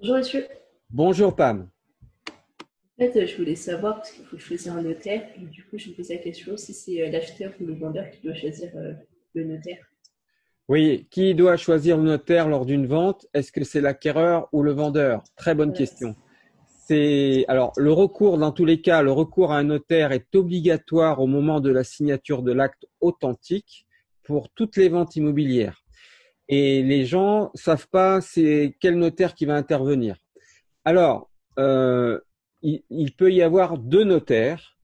Bonjour monsieur. Bonjour Pam. En fait, je voulais savoir, parce qu'il faut choisir un notaire, et du coup, je me pose la question si c'est euh, l'acheteur ou le vendeur qui doit choisir euh, le notaire. Oui, qui doit choisir le notaire lors d'une vente? Est-ce que c'est l'acquéreur ou le vendeur? Très bonne question. C'est alors le recours dans tous les cas, le recours à un notaire est obligatoire au moment de la signature de l'acte authentique pour toutes les ventes immobilières. Et les gens savent pas c'est quel notaire qui va intervenir. Alors, euh, il, peut y avoir deux notaires.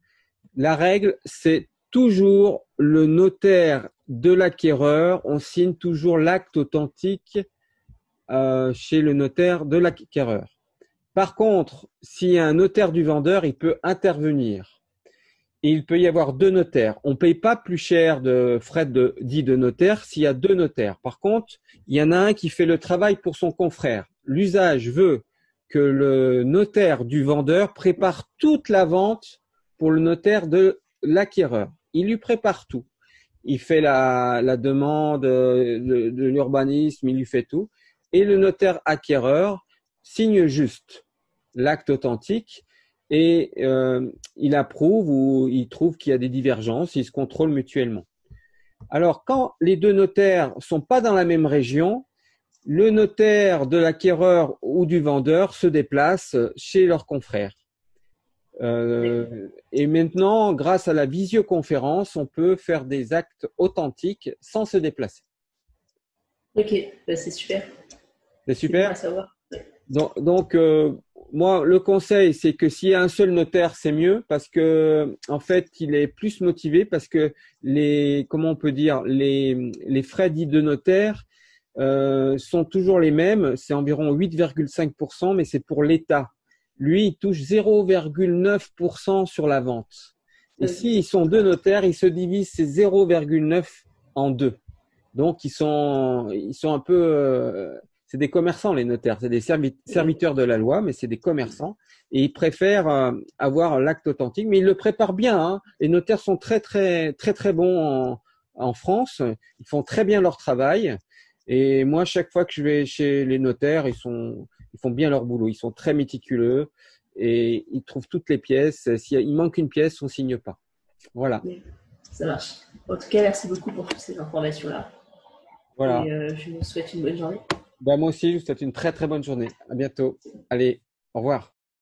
La règle, c'est toujours le notaire de l'acquéreur. On signe toujours l'acte authentique euh, chez le notaire de l'acquéreur. Par contre, s'il y a un notaire du vendeur, il peut intervenir. Il peut y avoir deux notaires. On ne paye pas plus cher de frais de, dit de notaire s'il y a deux notaires. Par contre, il y en a un qui fait le travail pour son confrère. L'usage veut que le notaire du vendeur prépare toute la vente pour le notaire de l'acquéreur. Il lui prépare tout. Il fait la, demande euh, de l'urbanisme, il lui fait tout. Et le notaire acquéreur signe juste l'acte authentique et euh, il approuve ou il trouve qu'il y a des divergences, ils se contrôlent mutuellement. Alors, quand les deux notaires sont pas dans la même région, le notaire de l'acquéreur ou du vendeur se déplace chez leur confrère. Euh, et maintenant, grâce à la visioconférence, on peut faire des actes authentiques sans se déplacer. Ok, bah, c'est super. C'est C'est bon à super. savoir. Donc, euh, moi, le conseil, c'est que s'il y a un seul notaire, c'est mieux parce que, en fait, il est plus motivé parce que les, comment on peut dire, les, les frais dits de notaire euh, sont toujours les mêmes. C'est environ 8,5%, mais c'est pour l'État. Lui, il touche 0,9% sur la vente. Et s'ils sont deux notaires, ils se divisent ces 0,9 en deux. Donc, ils sont, ils sont un peu, euh, c'est des commerçants, les notaires. C'est des servi- serviteurs de la loi, mais c'est des commerçants. Et ils préfèrent euh, avoir l'acte authentique, mais ils le préparent bien. Hein. Les notaires sont très, très, très, très bons en, en France. Ils font très bien leur travail. Et moi, chaque fois que je vais chez les notaires, ils sont, ils font bien leur boulot. Ils sont très méticuleux et ils trouvent toutes les pièces. S'il manque une pièce, on signe pas. Voilà. Ça marche. En tout cas, merci beaucoup pour toutes ces informations-là. Voilà. Et euh, je vous souhaite une bonne journée. Ben, moi aussi, je vous souhaite une très, très bonne journée. À bientôt. Allez, au revoir.